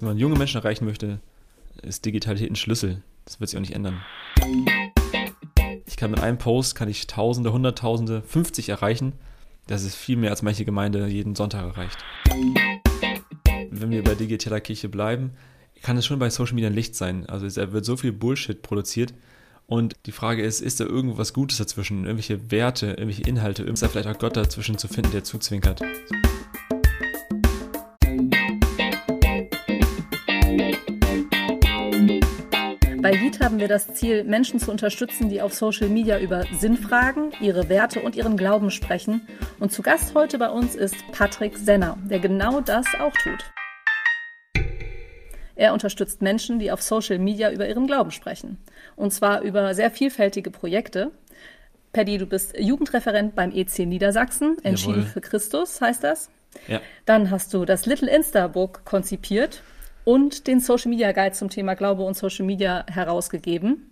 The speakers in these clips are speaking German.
Wenn man junge Menschen erreichen möchte, ist Digitalität ein Schlüssel. Das wird sich auch nicht ändern. Ich kann mit einem Post, kann ich Tausende, Hunderttausende, 50 erreichen. Das ist viel mehr, als manche Gemeinde jeden Sonntag erreicht. Wenn wir bei digitaler Kirche bleiben, kann es schon bei Social Media ein Licht sein. Also es wird so viel Bullshit produziert. Und die Frage ist, ist da irgendwas Gutes dazwischen? Irgendwelche Werte, irgendwelche Inhalte? Ist da vielleicht auch Gott dazwischen zu finden, der zuzwinkert? Bei Lied haben wir das Ziel, Menschen zu unterstützen, die auf Social Media über Sinnfragen, ihre Werte und ihren Glauben sprechen. Und zu Gast heute bei uns ist Patrick Senner, der genau das auch tut. Er unterstützt Menschen, die auf Social Media über ihren Glauben sprechen. Und zwar über sehr vielfältige Projekte. Paddy, du bist Jugendreferent beim EC Niedersachsen, entschieden Jawohl. für Christus, heißt das. Ja. Dann hast du das Little Insta Book konzipiert und den Social Media Guide zum Thema Glaube und Social Media herausgegeben.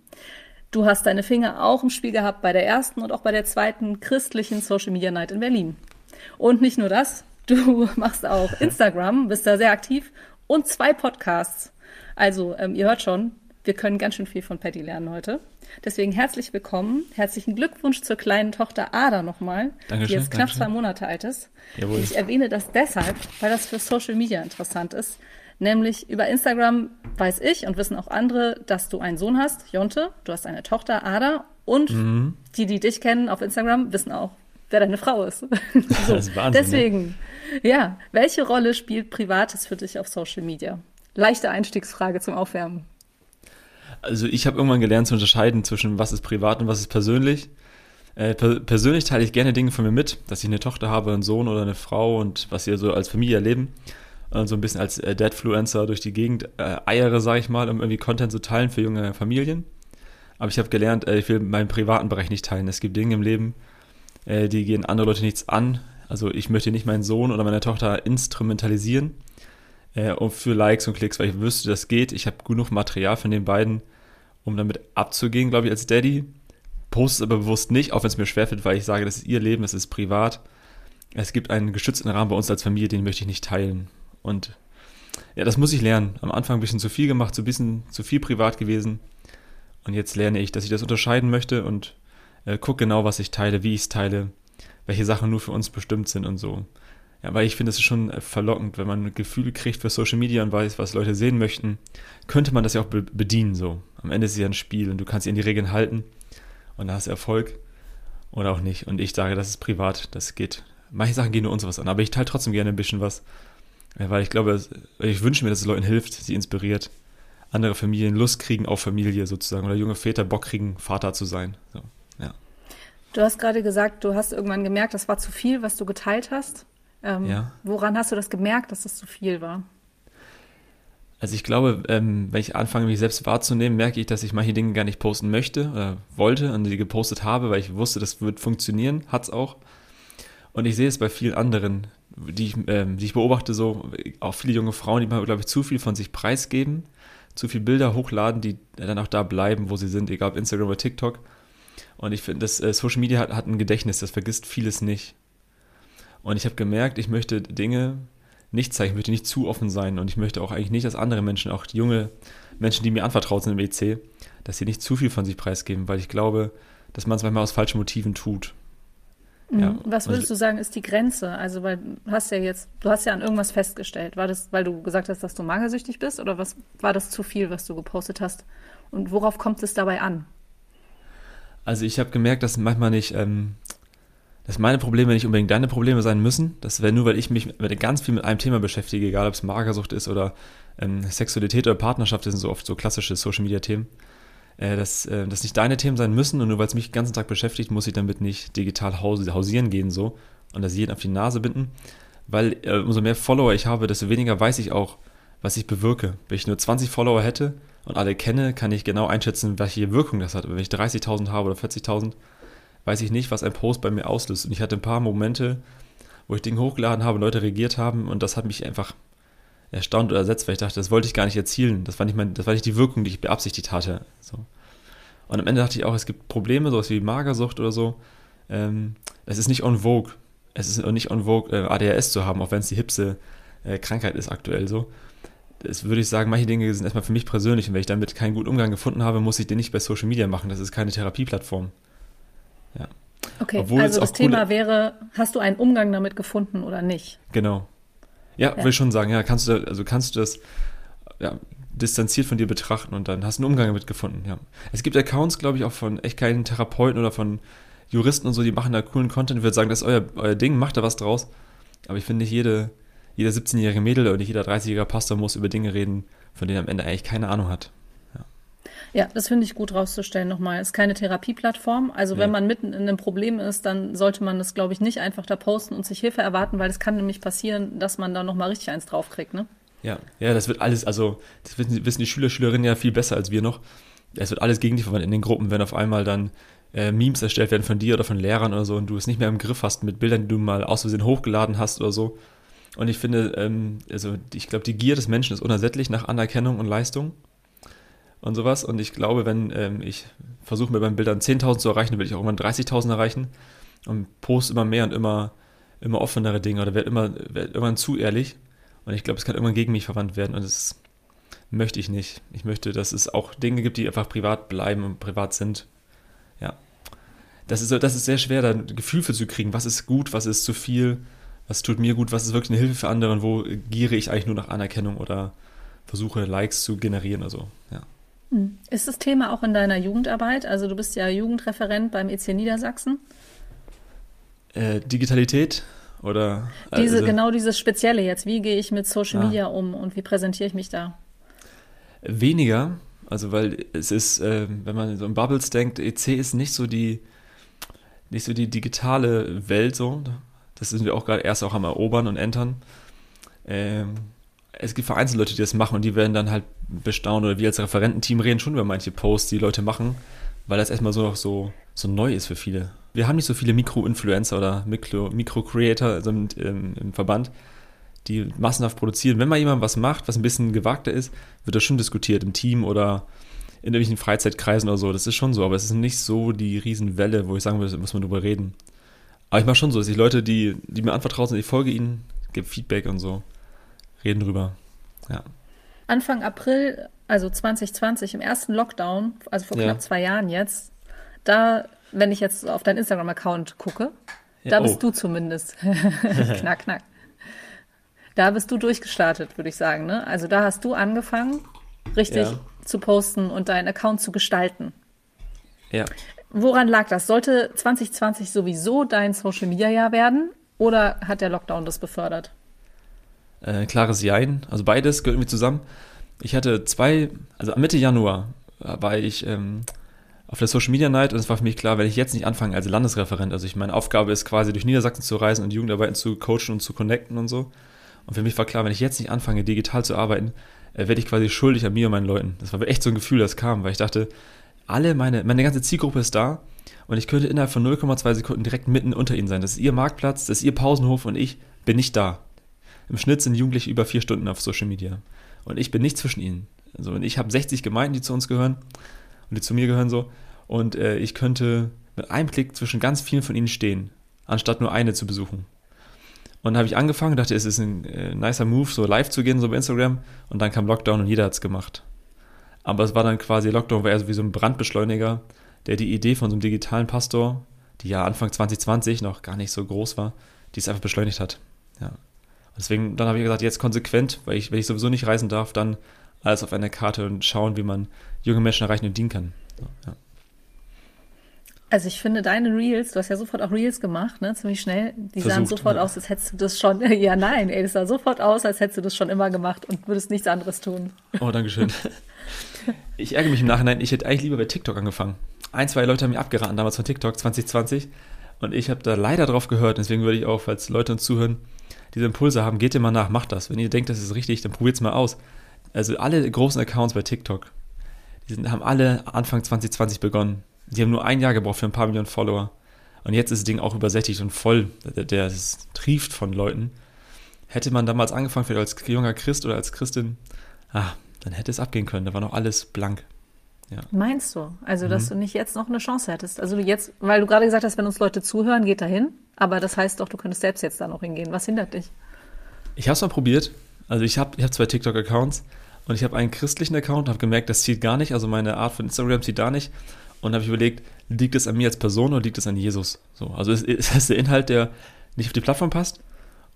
Du hast deine Finger auch im Spiel gehabt bei der ersten und auch bei der zweiten christlichen Social Media Night in Berlin. Und nicht nur das, du machst auch Instagram, bist da sehr aktiv und zwei Podcasts. Also, ähm, ihr hört schon, wir können ganz schön viel von Patty lernen heute. Deswegen herzlich willkommen. Herzlichen Glückwunsch zur kleinen Tochter Ada nochmal, die jetzt knapp Dankeschön. zwei Monate alt ist. Jawohl. Ich erwähne das deshalb, weil das für Social Media interessant ist. Nämlich über Instagram weiß ich und wissen auch andere, dass du einen Sohn hast, Jonte, du hast eine Tochter, Ada, und mhm. die, die dich kennen auf Instagram, wissen auch, wer deine Frau ist. so. Das ist Wahnsinn, Deswegen, ja. ja, welche Rolle spielt Privates für dich auf Social Media? Leichte Einstiegsfrage zum Aufwärmen. Also ich habe irgendwann gelernt zu unterscheiden zwischen was ist privat und was ist persönlich. Äh, per persönlich teile ich gerne Dinge von mir mit, dass ich eine Tochter habe, einen Sohn oder eine Frau und was wir so als Familie erleben äh, so ein bisschen als äh, Deadfluencer durch die Gegend äh, eiere, sage ich mal, um irgendwie Content zu teilen für junge Familien. Aber ich habe gelernt, äh, ich will meinen privaten Bereich nicht teilen. Es gibt Dinge im Leben, äh, die gehen andere Leute nichts an. Also ich möchte nicht meinen Sohn oder meine Tochter instrumentalisieren äh, für Likes und Klicks, weil ich wüsste, das geht. Ich habe genug Material von den beiden, um damit abzugehen, glaube ich, als Daddy. Poste es aber bewusst nicht, auch wenn es mir schwerfällt, weil ich sage, das ist ihr Leben, das ist privat. Es gibt einen geschützten Rahmen bei uns als Familie, den möchte ich nicht teilen. Und ja, das muss ich lernen. Am Anfang ein bisschen zu viel gemacht, so ein bisschen zu viel privat gewesen. Und jetzt lerne ich, dass ich das unterscheiden möchte und äh, gucke genau, was ich teile, wie ich es teile, welche Sachen nur für uns bestimmt sind und so. Ja, weil ich finde, es ist schon äh, verlockend, wenn man ein Gefühl kriegt für Social Media und weiß, was Leute sehen möchten, könnte man das ja auch be bedienen so. Am Ende ist es ja ein Spiel und du kannst dich an die Regeln halten und da hast du Erfolg oder auch nicht. Und ich sage, das ist privat, das geht. Manche Sachen gehen nur uns was an, aber ich teile trotzdem gerne ein bisschen was, weil ich glaube, ich wünsche mir, dass es Leuten hilft, sie inspiriert, andere Familien Lust kriegen auf Familie sozusagen oder junge Väter Bock kriegen, Vater zu sein. So, ja. Du hast gerade gesagt, du hast irgendwann gemerkt, das war zu viel, was du geteilt hast. Ähm, ja. Woran hast du das gemerkt, dass das zu viel war? Also ich glaube, ähm, wenn ich anfange, mich selbst wahrzunehmen, merke ich, dass ich manche Dinge gar nicht posten möchte oder wollte und die gepostet habe, weil ich wusste, das wird funktionieren, hat es auch. Und ich sehe es bei vielen anderen, die ich, ähm, die ich beobachte, so auch viele junge Frauen, die mal, glaube ich, zu viel von sich preisgeben, zu viel Bilder hochladen, die dann auch da bleiben, wo sie sind, egal ob Instagram oder TikTok. Und ich finde, das äh, Social Media hat, hat ein Gedächtnis, das vergisst vieles nicht. Und ich habe gemerkt, ich möchte Dinge nicht zeigen, ich möchte nicht zu offen sein und ich möchte auch eigentlich nicht, dass andere Menschen, auch junge Menschen, die mir anvertraut sind im EC, dass sie nicht zu viel von sich preisgeben, weil ich glaube, dass man es manchmal aus falschen Motiven tut. Ja. Mhm. Was würdest du sagen, ist die Grenze? Also, weil du hast ja jetzt, du hast ja an irgendwas festgestellt. War das, weil du gesagt hast, dass du magersüchtig bist oder was war das zu viel, was du gepostet hast? Und worauf kommt es dabei an? Also ich habe gemerkt, dass manchmal nicht, ähm, dass meine Probleme nicht unbedingt deine Probleme sein müssen. Das wäre nur, weil ich mich mit, ganz viel mit einem Thema beschäftige, egal ob es Magersucht ist oder ähm, Sexualität oder Partnerschaft, das sind so oft so klassische Social-Media-Themen äh, dass äh, das nicht deine Themen sein müssen und nur weil es mich den ganzen Tag beschäftigt, muss ich damit nicht digital hausieren gehen so und das jeden auf die Nase binden, weil äh, umso mehr Follower ich habe, desto weniger weiß ich auch, was ich bewirke. Wenn ich nur 20 Follower hätte und alle kenne, kann ich genau einschätzen, welche Wirkung das hat. wenn ich 30.000 habe oder 40.000, weiß ich nicht, was ein Post bei mir auslöst. Und ich hatte ein paar Momente, wo ich Dinge hochgeladen habe, Leute reagiert haben und das hat mich einfach erstaunt oder ersetzt, weil ich dachte, das wollte ich gar nicht erzielen. Das war nicht, mein, das war nicht die Wirkung, die ich beabsichtigt hatte. So. Und am Ende dachte ich auch, es gibt Probleme, sowas wie Magersucht oder so. Ähm, es ist nicht on vogue. Es ist nicht on vogue, äh, ADHS zu haben, auch wenn es die hipste äh, Krankheit ist aktuell so. das würde ich sagen, manche Dinge sind erstmal für mich persönlich und wenn ich damit keinen guten Umgang gefunden habe, muss ich den nicht bei Social Media machen. Das ist keine Therapieplattform. Ja. Okay, Obwohl also das Thema wäre, hast du einen Umgang damit gefunden oder nicht? Genau. Ja, ja. will ich schon sagen, ja, kannst du, also kannst du das ja, distanziert von dir betrachten und dann hast du einen Umgang damit gefunden, ja. Es gibt Accounts, glaube ich, auch von echt keinen Therapeuten oder von Juristen und so, die machen da coolen Content. Ich würde sagen, das ist euer, euer Ding, macht da was draus. Aber ich finde, nicht jede, jeder 17-jährige Mädel oder nicht jeder 30-jährige Pastor muss über Dinge reden, von denen er am Ende eigentlich keine Ahnung hat. Ja, das finde ich gut rauszustellen nochmal. Es ist keine Therapieplattform. Also ja. wenn man mitten in einem Problem ist, dann sollte man das, glaube ich, nicht einfach da posten und sich Hilfe erwarten, weil es kann nämlich passieren, dass man da nochmal richtig eins draufkriegt, ne? Ja, ja, das wird alles, also das wissen die Schüler, Schülerinnen ja viel besser als wir noch. Es wird alles gegen dich verwandt in den Gruppen, wenn auf einmal dann äh, Memes erstellt werden von dir oder von Lehrern oder so und du es nicht mehr im Griff hast mit Bildern, die du mal aus Versehen hochgeladen hast oder so. Und ich finde, ähm, also ich glaube, die Gier des Menschen ist unersättlich nach Anerkennung und Leistung und sowas. Und ich glaube, wenn ähm, ich versuche mir beim Bildern 10.000 zu erreichen, dann will ich auch irgendwann 30.000 erreichen und poste immer mehr und immer, immer offenere Dinge oder werde immer, werd irgendwann zu ehrlich. Und ich glaube, es kann irgendwann gegen mich verwandt werden und das möchte ich nicht. Ich möchte, dass es auch Dinge gibt, die einfach privat bleiben und privat sind. Ja. Das ist, das ist sehr schwer, da ein Gefühl für zu kriegen. Was ist gut, was ist zu viel, was tut mir gut, was ist wirklich eine Hilfe für andere und wo giere ich eigentlich nur nach Anerkennung oder versuche Likes zu generieren oder so. Ja. Hm. Ist das Thema auch in deiner Jugendarbeit? Also du bist ja Jugendreferent beim EC Niedersachsen. Äh, Digitalität oder? Diese, also, genau dieses Spezielle jetzt. Wie gehe ich mit Social ah. Media um und wie präsentiere ich mich da? Weniger, also weil es ist, äh, wenn man so in Bubbles denkt, EC ist nicht so die, nicht so die digitale Welt so. Das sind wir auch gerade erst auch am Erobern und Entern. Ähm, es gibt vereinzelt Leute, die das machen und die werden dann halt bestaunen oder wir als Referententeam reden schon über manche Posts, die Leute machen, weil das erstmal so noch so, so neu ist für viele. Wir haben nicht so viele Mikro-Influencer oder Mikro-Creator also im, im, Verband, die massenhaft produzieren. Wenn mal jemand was macht, was ein bisschen gewagter ist, wird das schon diskutiert im Team oder in irgendwelchen Freizeitkreisen oder so. Das ist schon so, aber es ist nicht so die Riesenwelle, wo ich sagen würde, muss man drüber reden. Aber ich mache schon so, dass ich Leute, die, die mir anvertraut sind, ich folge ihnen, gebe Feedback und so reden drüber. Ja. Anfang April, also 2020, im ersten Lockdown, also vor knapp zwei Jahren jetzt, da, wenn ich jetzt auf deinen Instagram-Account gucke, ja, da bist oh. du zumindest. knack, knack. Da bist du durchgestartet, würde ich sagen. Ne? Also da hast du angefangen, richtig ja. zu posten und deinen Account zu gestalten. Ja. Woran lag das? Sollte 2020 sowieso dein Social-Media-Jahr werden oder hat der Lockdown das befördert? Äh, klares Jein. Also beides gehört irgendwie zusammen. Ich hatte zwei, also Mitte Januar war ich ähm, auf der Social Media Night und es war für mich klar, wenn ich jetzt nicht anfange als Landesreferent, also ich meine Aufgabe ist quasi durch Niedersachsen zu reisen und Jugendarbeiten zu coachen und zu connecten und so. Und für mich war klar, wenn ich jetzt nicht anfange, digital zu arbeiten, äh, werde ich quasi schuldig an mir und meinen Leuten. Das war echt so ein Gefühl, das kam, weil ich dachte, alle meine, meine ganze Zielgruppe ist da und ich könnte innerhalb von 0,2 Sekunden direkt mitten unter ihnen sein. Das ist ihr Marktplatz, das ist ihr Pausenhof und ich bin nicht da. Im Schnitt sind Jugendliche über vier Stunden auf Social Media. Und ich bin nicht zwischen ihnen. Also ich habe 60 Gemeinden, die zu uns gehören und die zu mir gehören so. Und äh, ich könnte mit einem Klick zwischen ganz vielen von ihnen stehen, anstatt nur eine zu besuchen. Und habe ich angefangen, dachte, es ist ein äh, nicer Move, so live zu gehen, so bei Instagram. Und dann kam Lockdown und jeder hat es gemacht. Aber es war dann quasi, Lockdown war eher so wie so ein Brandbeschleuniger, der die Idee von so einem digitalen Pastor, die ja Anfang 2020 noch gar nicht so groß war, die es einfach beschleunigt hat. Ja. Deswegen, dann habe ich gesagt, jetzt konsequent, weil ich, wenn ich sowieso nicht reisen darf, dann alles auf einer Karte und schauen, wie man junge Menschen erreichen und dienen kann. Ja. Also ich finde deine Reels, du hast ja sofort auch Reels gemacht, ne, ziemlich schnell. Die Versucht, sahen sofort ja. aus, als hättest du das schon. Ja, nein, ey, das sah sofort aus, als hättest du das schon immer gemacht und würdest nichts anderes tun. Oh, danke schön. Ich ärgere mich im Nachhinein, ich hätte eigentlich lieber bei TikTok angefangen. Ein, zwei Leute haben mir abgeraten damals von TikTok 2020 und ich habe da leider drauf gehört. Deswegen würde ich auch, falls Leute uns zuhören, diese Impulse haben, geht ihr mal nach, macht das. Wenn ihr denkt, das ist richtig, dann probiert es mal aus. Also alle großen Accounts bei TikTok, die sind, haben alle Anfang 2020 begonnen. Die haben nur ein Jahr gebraucht für ein paar Millionen Follower. Und jetzt ist das Ding auch übersättigt und voll. Der, der das trieft von Leuten. Hätte man damals angefangen, vielleicht als junger Christ oder als Christin, ah, dann hätte es abgehen können. Da war noch alles blank. Ja. Meinst du? Also, dass mhm. du nicht jetzt noch eine Chance hättest? Also jetzt, weil du gerade gesagt hast, wenn uns Leute zuhören, geht da hin. Aber das heißt doch, du könntest selbst jetzt da noch hingehen. Was hindert dich? Ich habe es mal probiert. Also ich habe ich hab zwei TikTok-Accounts und ich habe einen christlichen Account, habe gemerkt, das zieht gar nicht, also meine Art von Instagram zieht da nicht. Und habe ich überlegt, liegt es an mir als Person oder liegt es an Jesus? So, also ist, ist das der Inhalt, der nicht auf die Plattform passt?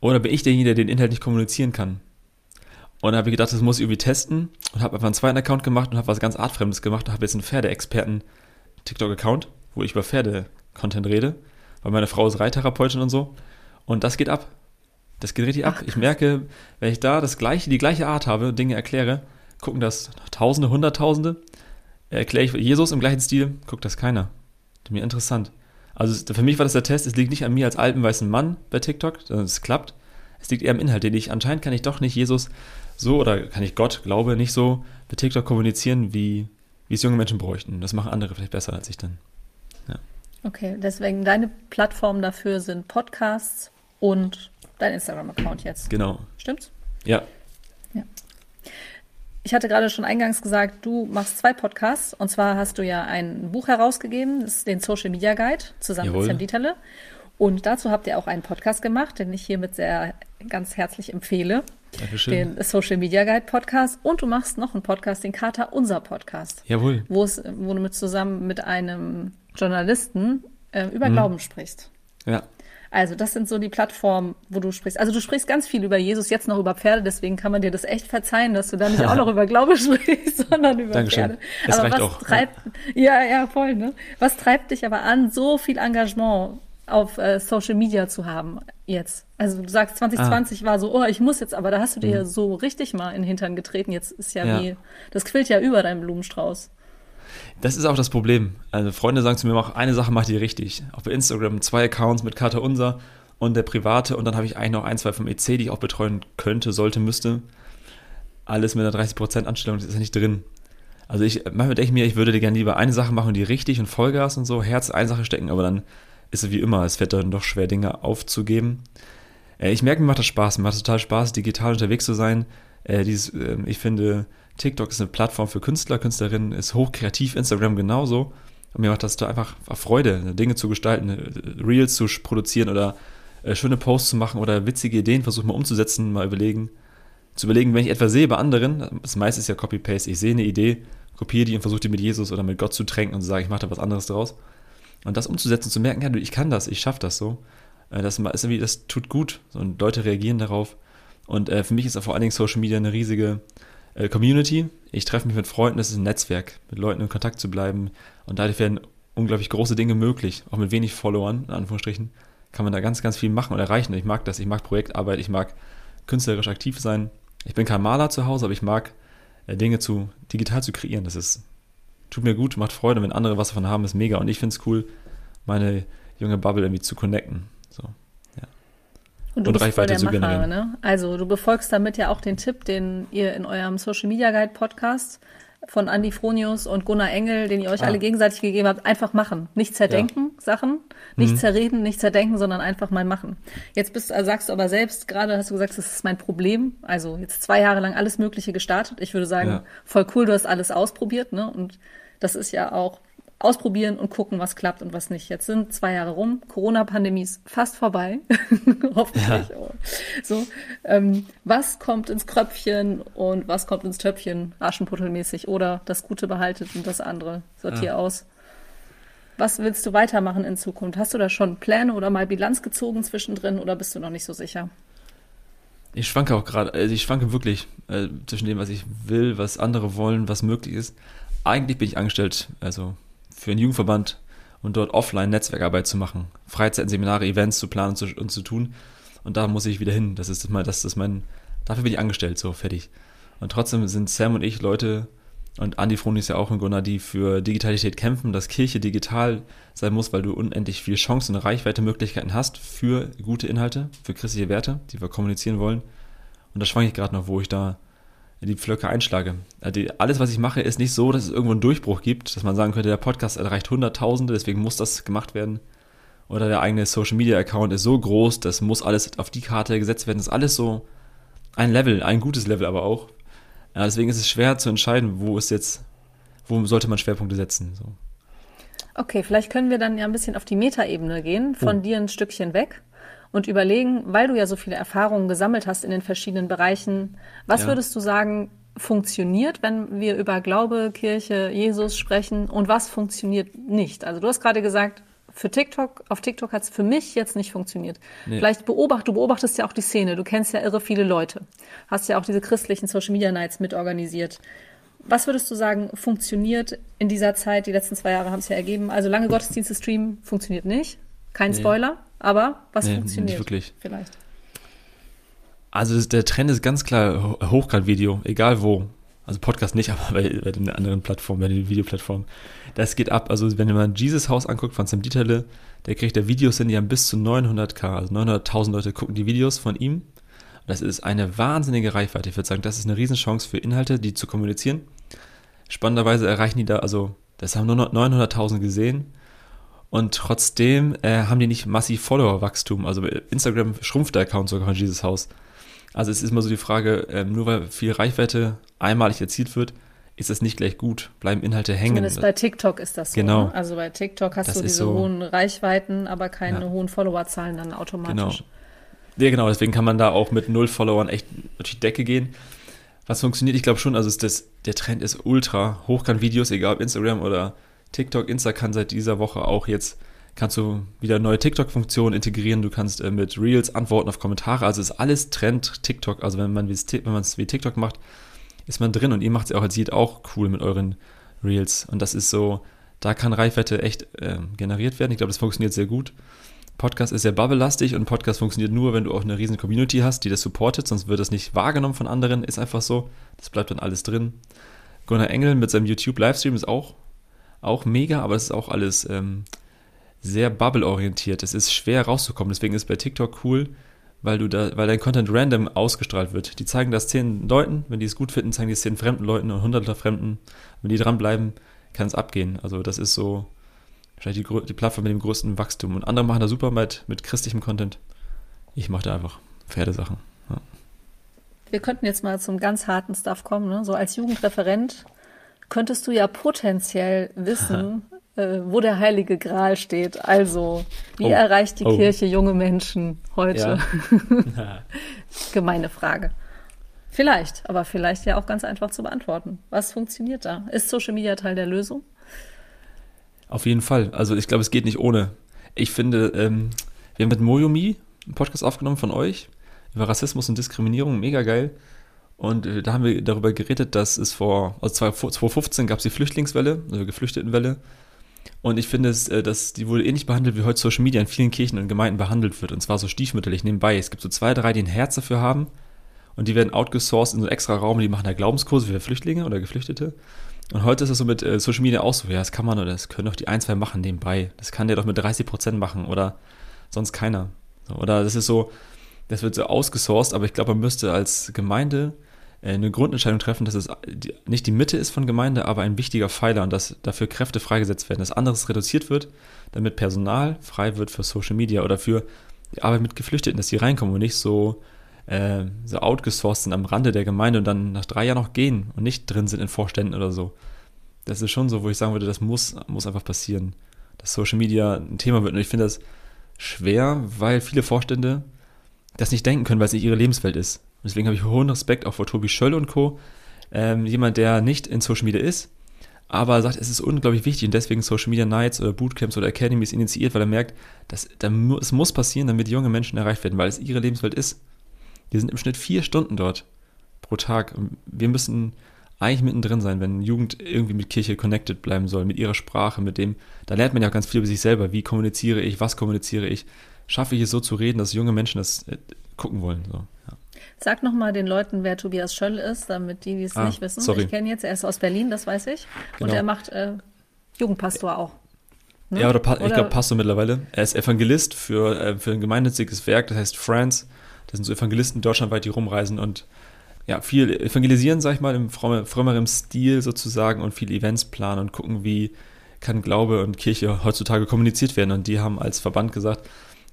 Oder bin ich derjenige, der den Inhalt nicht kommunizieren kann? Und dann habe ich gedacht, das muss ich irgendwie testen und habe einfach einen zweiten Account gemacht und habe was ganz Artfremdes gemacht und habe jetzt einen Pferdeexperten-TikTok-Account, wo ich über Pferde-Content rede, weil meine Frau ist Reittherapeutin und so. Und das geht ab. Das geht richtig ab. Ich merke, wenn ich da das gleiche, die gleiche Art habe, Dinge erkläre, gucken das Tausende, Hunderttausende. Erkläre ich Jesus im gleichen Stil, guckt das keiner. Das mir interessant. Also für mich war das der Test, es liegt nicht an mir als alten weißen Mann bei TikTok, sondern es klappt. Es liegt eher am Inhalt, den ich, anscheinend kann ich doch nicht Jesus so oder kann ich Gott, glaube, nicht so bei TikTok kommunizieren, wie, wie es junge Menschen bräuchten. Das machen andere vielleicht besser als ich dann. Ja. Okay, deswegen deine Plattformen dafür sind Podcasts und dein Instagram-Account jetzt. Genau. Stimmt's? Ja. Ja. Ich hatte gerade schon eingangs gesagt, du machst zwei Podcasts. Und zwar hast du ja ein Buch herausgegeben, das ist den Social Media Guide, zusammen Jawohl. mit Sam Dieterle. Und dazu habt ihr auch einen Podcast gemacht, den ich hiermit sehr ganz herzlich empfehle. Dankeschön. Den Social Media Guide Podcast. Und du machst noch einen Podcast, den Kater Unser Podcast. Jawohl. Wo, es, wo du mit zusammen mit einem Journalisten äh, über mhm. Glauben sprichst. Ja. Also das sind so die Plattformen, wo du sprichst. Also du sprichst ganz viel über Jesus, jetzt noch über Pferde, deswegen kann man dir das echt verzeihen, dass du da nicht auch noch über Glaube sprichst, sondern über Dankeschön. Pferde. Es aber reicht was auch. treibt, ja, ja, voll, ne? Was treibt dich aber an, so viel Engagement auf äh, Social Media zu haben jetzt? Also du sagst, 2020 ah. war so, oh, ich muss jetzt, aber da hast du dir mhm. so richtig mal in den Hintern getreten. Jetzt ist ja, ja. wie, das quillt ja über deinem Blumenstrauß. Das ist auch das Problem. Also Freunde sagen zu mir, mach eine Sache macht ihr richtig. Bei Instagram zwei Accounts mit Kater Unser und der private und dann habe ich eigentlich noch ein, zwei vom EC, die ich auch betreuen könnte, sollte, müsste. Alles mit einer 30% Anstellung, das ist ja nicht drin. Also ich manchmal denke ich mir, ich würde dir gerne lieber eine Sache machen, die richtig und Vollgas und so, Herz eine Sache stecken, aber dann ist wie immer, es wird dann doch schwer, Dinge aufzugeben. Äh, ich merke, mir macht das Spaß, mir macht total Spaß, digital unterwegs zu sein. Äh, dieses, äh, ich finde, TikTok ist eine Plattform für Künstler, Künstlerinnen, ist hochkreativ, Instagram genauso. Und mir macht das da einfach Freude, Dinge zu gestalten, äh, Reels zu produzieren oder äh, schöne Posts zu machen oder witzige Ideen versuchen mal umzusetzen, mal überlegen. Zu überlegen, wenn ich etwas sehe bei anderen, das meiste ist ja Copy-Paste, ich sehe eine Idee, kopiere die und versuche die mit Jesus oder mit Gott zu tränken und sage, ich mache da was anderes draus. Und das umzusetzen, zu merken, ja, ich kann das, ich schaffe das so. Äh, das, ist irgendwie, das tut gut und Leute reagieren darauf. Und äh, für mich ist vor allen Dingen Social Media eine riesige äh, Community. Ich treffe mich mit Freunden, das ist ein Netzwerk, mit Leuten in Kontakt zu bleiben. Und dadurch werden unglaublich große Dinge möglich, auch mit wenig Followern, in Anführungsstrichen, kann man da ganz, ganz viel machen und erreichen. Ich mag das, ich mag Projektarbeit, ich mag künstlerisch aktiv sein. Ich bin kein Maler zu Hause, aber ich mag Dinge zu digital zu kreieren. Das ist tut mir gut, macht Freude. Wenn andere was davon haben, ist mega. Und ich finde es cool, meine junge Bubble irgendwie zu connecten. So, ja. Und, du und Reichweite zu generieren. Ne? Also du befolgst damit ja auch den Tipp, den ihr in eurem Social Media Guide Podcast von Andy Fronius und Gunnar Engel, den ihr euch ah. alle gegenseitig gegeben habt, einfach machen. Nicht zerdenken ja. Sachen, nicht mhm. zerreden, nicht zerdenken, sondern einfach mal machen. Jetzt bist, also sagst du aber selbst, gerade hast du gesagt, das ist mein Problem. Also jetzt zwei Jahre lang alles Mögliche gestartet. Ich würde sagen, ja. voll cool, du hast alles ausprobiert, ne? Und das ist ja auch ausprobieren und gucken, was klappt und was nicht. Jetzt sind zwei Jahre rum, Corona-Pandemie ist fast vorbei, hoffentlich. Ja. So, ähm, was kommt ins Kröpfchen und was kommt ins Töpfchen, Aschenputtelmäßig oder das Gute behaltet und das andere sortier ja. aus. Was willst du weitermachen in Zukunft? Hast du da schon Pläne oder mal Bilanz gezogen zwischendrin oder bist du noch nicht so sicher? Ich schwanke auch gerade, also ich schwanke wirklich äh, zwischen dem, was ich will, was andere wollen, was möglich ist eigentlich bin ich angestellt, also für einen Jugendverband und dort offline Netzwerkarbeit zu machen, Freizeiten, Seminare, Events zu planen und zu, und zu tun. Und da muss ich wieder hin. Das ist mal, das ist mein, dafür bin ich angestellt, so fertig. Und trotzdem sind Sam und ich Leute, und Andi Frohn ist ja auch ein Gunnar, die für Digitalität kämpfen, dass Kirche digital sein muss, weil du unendlich viele Chancen und Reichweite-Möglichkeiten hast für gute Inhalte, für christliche Werte, die wir kommunizieren wollen. Und da schwanke ich gerade noch, wo ich da die Pflöcke einschlage. Also alles, was ich mache, ist nicht so, dass es irgendwo einen Durchbruch gibt, dass man sagen könnte, der Podcast erreicht Hunderttausende, deswegen muss das gemacht werden. Oder der eigene Social Media Account ist so groß, das muss alles auf die Karte gesetzt werden. Das ist alles so ein Level, ein gutes Level aber auch. Ja, deswegen ist es schwer zu entscheiden, wo ist jetzt, wo sollte man Schwerpunkte setzen. So. Okay, vielleicht können wir dann ja ein bisschen auf die Metaebene gehen, von oh. dir ein Stückchen weg und überlegen, weil du ja so viele Erfahrungen gesammelt hast in den verschiedenen Bereichen, was ja. würdest du sagen, funktioniert, wenn wir über Glaube, Kirche, Jesus sprechen und was funktioniert nicht? Also du hast gerade gesagt, für TikTok, auf TikTok hat es für mich jetzt nicht funktioniert. Nee. Vielleicht beobacht, du beobachtest ja auch die Szene, du kennst ja irre viele Leute, hast ja auch diese christlichen Social Media Nights mitorganisiert. Was würdest du sagen, funktioniert in dieser Zeit? Die letzten zwei Jahre haben es ja ergeben. Also lange Gottesdienste streamen funktioniert nicht. Kein nee. Spoiler, aber was nee, funktioniert? Nicht wirklich. Vielleicht. Also der Trend ist ganz klar Hochgrad-Video, egal wo. Also Podcast nicht, aber bei, bei den anderen Plattformen, bei den Videoplattformen. Das geht ab. Also wenn man Jesus Haus anguckt von Sam Dieterle, der kriegt da Videos hin, die haben bis zu 900k, also 900.000 Leute gucken die Videos von ihm. Das ist eine wahnsinnige Reichweite. Ich würde sagen, das ist eine Riesenchance für Inhalte, die zu kommunizieren. Spannenderweise erreichen die da, also das haben nur 900.000 gesehen und trotzdem äh, haben die nicht massiv Follower-Wachstum. Also Instagram schrumpft der Account sogar von Jesus Haus. Also es ist immer so die Frage, ähm, nur weil viel Reichweite einmalig erzielt wird, ist das nicht gleich gut, bleiben Inhalte hängen. Zumindest bei TikTok ist das so. Genau. Ne? Also bei TikTok hast das du diese so, hohen Reichweiten, aber keine ja. hohen Followerzahlen dann automatisch. Genau. Ja, genau, deswegen kann man da auch mit null Followern echt durch die Decke gehen. Was funktioniert, ich glaube schon, also ist das, der Trend ist ultra. Hochkant-Videos, egal ob Instagram oder TikTok, Insta kann seit dieser Woche auch jetzt kannst du wieder neue TikTok-Funktionen integrieren. Du kannst äh, mit Reels antworten auf Kommentare. Also ist alles Trend TikTok. Also wenn man es wie TikTok macht, ist man drin und ihr macht es auch als Seed auch cool mit euren Reels. Und das ist so, da kann Reichweite echt äh, generiert werden. Ich glaube, das funktioniert sehr gut. Podcast ist sehr bubble-lastig und Podcast funktioniert nur, wenn du auch eine riesen Community hast, die das supportet, sonst wird das nicht wahrgenommen von anderen, ist einfach so. Das bleibt dann alles drin. Gunnar Engel mit seinem YouTube-Livestream ist auch, auch mega, aber es ist auch alles ähm, sehr bubble-orientiert. Es ist schwer rauszukommen. Deswegen ist bei TikTok cool, weil du da, weil dein Content random ausgestrahlt wird. Die zeigen das zehn Leuten, wenn die es gut finden, zeigen die es zehn fremden Leuten und hunderter Fremden. Wenn die dranbleiben, kann es abgehen. Also das ist so wahrscheinlich die, die, Plattform mit dem größten Wachstum. Und andere machen da super mit, mit christlichem Content. Ich mache da einfach Pferdesachen. Ja. Wir könnten jetzt mal zum ganz harten Stuff kommen. Ne? So als Jugendreferent könntest du ja potenziell wissen, äh, wo der heilige Gral steht. Also, wie oh. erreicht die oh. Kirche junge Menschen heute? Ja. Gemeine Frage. Vielleicht, aber vielleicht ja auch ganz einfach zu beantworten. Was funktioniert da? Ist Social Media Teil der Lösung? Auf jeden Fall. Also ich glaube, es geht nicht ohne. Ich finde, ähm, wir haben mit Moyomi einen Podcast aufgenommen von euch über Rassismus und Diskriminierung, mega geil. Und äh, da haben wir darüber geredet, dass es vor, also 2015 gab es die Flüchtlingswelle, also Geflüchtetenwelle. Und ich finde, äh, dass die wohl ähnlich behandelt, wie heute Social Media in vielen Kirchen und Gemeinden behandelt wird. Und zwar so stiefmütterlich nebenbei. Es gibt so zwei, drei, die ein Herz dafür haben. Und die werden outgesourced in so einen extra Raum, die machen da Glaubenskurse für Flüchtlinge oder Geflüchtete. Und heute ist es so mit äh, Social Media auch so, ja, das kann man oder das können doch die ein, zwei machen nebenbei. Das kann der doch mit 30 Prozent machen oder sonst keiner. Oder das ist so, das wird so ausgesourced, aber ich glaube, man müsste als Gemeinde eine Grundentscheidung treffen, dass es nicht die Mitte ist von Gemeinde, aber ein wichtiger Pfeiler und dass dafür Kräfte freigesetzt werden, dass anderes reduziert wird, damit Personal frei wird für Social Media oder für die Arbeit mit Geflüchteten, dass die reinkommen und nicht so, äh, so outgesourced sind am Rande der Gemeinde und dann nach drei Jahren noch gehen und nicht drin sind in Vorständen oder so. Das ist schon so, wo ich sagen würde, das muss, muss einfach passieren, dass Social Media ein Thema wird und ich finde das schwer, weil viele Vorstände das nicht denken können, weil es nicht ihre Lebenswelt ist. Und deswegen habe ich hohen Respekt auch vor Tobi Schöll und Co. Ähm, jemand, der nicht in Social Media ist, aber sagt, es ist unglaublich wichtig und deswegen Social Media Nights oder Bootcamps oder Academies initiiert, weil er merkt, dass da, es muss passieren, damit junge Menschen erreicht werden, weil es ihre Lebenswelt ist. Die sind im Schnitt vier Stunden dort pro Tag. Und wir müssen eigentlich mittendrin sein, wenn Jugend irgendwie mit Kirche connected bleiben soll, mit ihrer Sprache, mit dem, da lernt man ja auch ganz viel über sich selber. Wie kommuniziere ich, was kommuniziere ich? Schaffe ich es so zu reden, dass junge Menschen das äh, gucken wollen? So. Sag nochmal den Leuten, wer Tobias Schöll ist, damit die, die es ah, nicht wissen. Sorry. Ich kenne jetzt, er ist aus Berlin, das weiß ich. Genau. Und er macht äh, Jugendpastor auch. Ne? Ja, oder, pa oder? ich glaube Pastor mittlerweile. Er ist Evangelist für, äh, für ein gemeinnütziges Werk, das heißt France. Das sind so Evangelisten deutschlandweit, die rumreisen und ja, viel evangelisieren, sag ich mal, im frömmeren Stil sozusagen und viele Events planen und gucken, wie kann Glaube und Kirche heutzutage kommuniziert werden. Und die haben als Verband gesagt,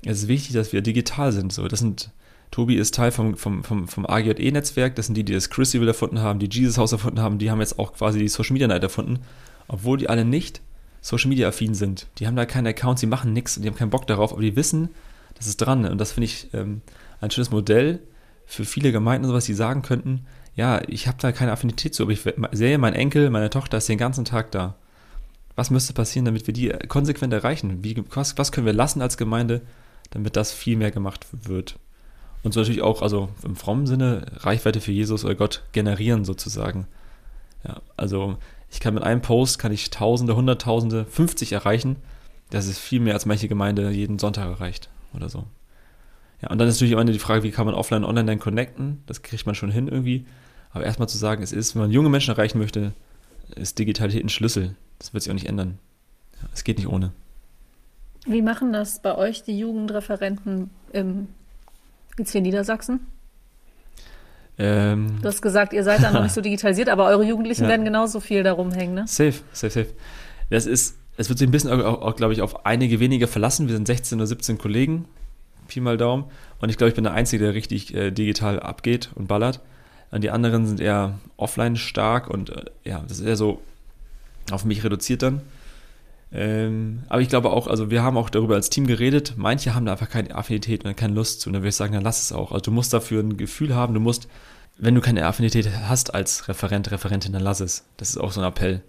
es ist wichtig, dass wir digital sind. So, das sind Tobi ist Teil vom, vom, vom, vom AGJE-Netzwerk. Das sind die, die das Crucible erfunden haben, die Jesus House erfunden haben. Die haben jetzt auch quasi die Social Media Night erfunden. Obwohl die alle nicht Social Media affin sind. Die haben da keine Accounts, die machen nichts und die haben keinen Bock darauf. Aber die wissen, das ist dran. Und das finde ich ähm, ein schönes Modell für viele Gemeinden, sowas, die sagen könnten, ja, ich habe da keine Affinität zu, aber ich sehe, mein Enkel, meine Tochter ist den ganzen Tag da. Was müsste passieren, damit wir die konsequent erreichen? Wie, was, was können wir lassen als Gemeinde, damit das viel mehr gemacht wird? Und so natürlich auch, also im frommen Sinne, Reichweite für Jesus oder Gott generieren sozusagen. Ja, also ich kann mit einem Post, kann ich Tausende, Hunderttausende, 50 erreichen. Das ist viel mehr, als manche Gemeinde jeden Sonntag erreicht oder so. Ja, und dann ist natürlich am Ende die Frage, wie kann man offline online dann connecten? Das kriegt man schon hin irgendwie. Aber erstmal zu sagen, es ist, wenn man junge Menschen erreichen möchte, ist Digitalität ein Schlüssel. Das wird sich auch nicht ändern. Es geht nicht ohne. Wie machen das bei euch die Jugendreferenten im IC Niedersachsen? Ähm, du hast gesagt, ihr seid da noch nicht so digitalisiert, aber eure Jugendlichen ja. werden genauso viel darum hängen, ne? Safe, safe, safe. Das ist, es wird sich ein bisschen, auch, auch glaube ich, auf einige wenige verlassen. Wir sind 16 oder 17 Kollegen, Pi mal Daumen. Und ich glaube, ich bin der Einzige, der richtig äh, digital abgeht und ballert. Und die anderen sind eher offline stark und äh, ja, das ist eher so auf mich reduziert dann. Ähm, aber ich glaube auch, also wir haben auch darüber als Team geredet, manche haben da einfach keine Affinität und keine Lust zu. Und dann würde ich sagen, dann lass es auch. Also du musst dafür ein Gefühl haben, du musst, wenn du keine Affinität hast als Referent, Referentin, dann lass es. Das ist auch so ein Appell.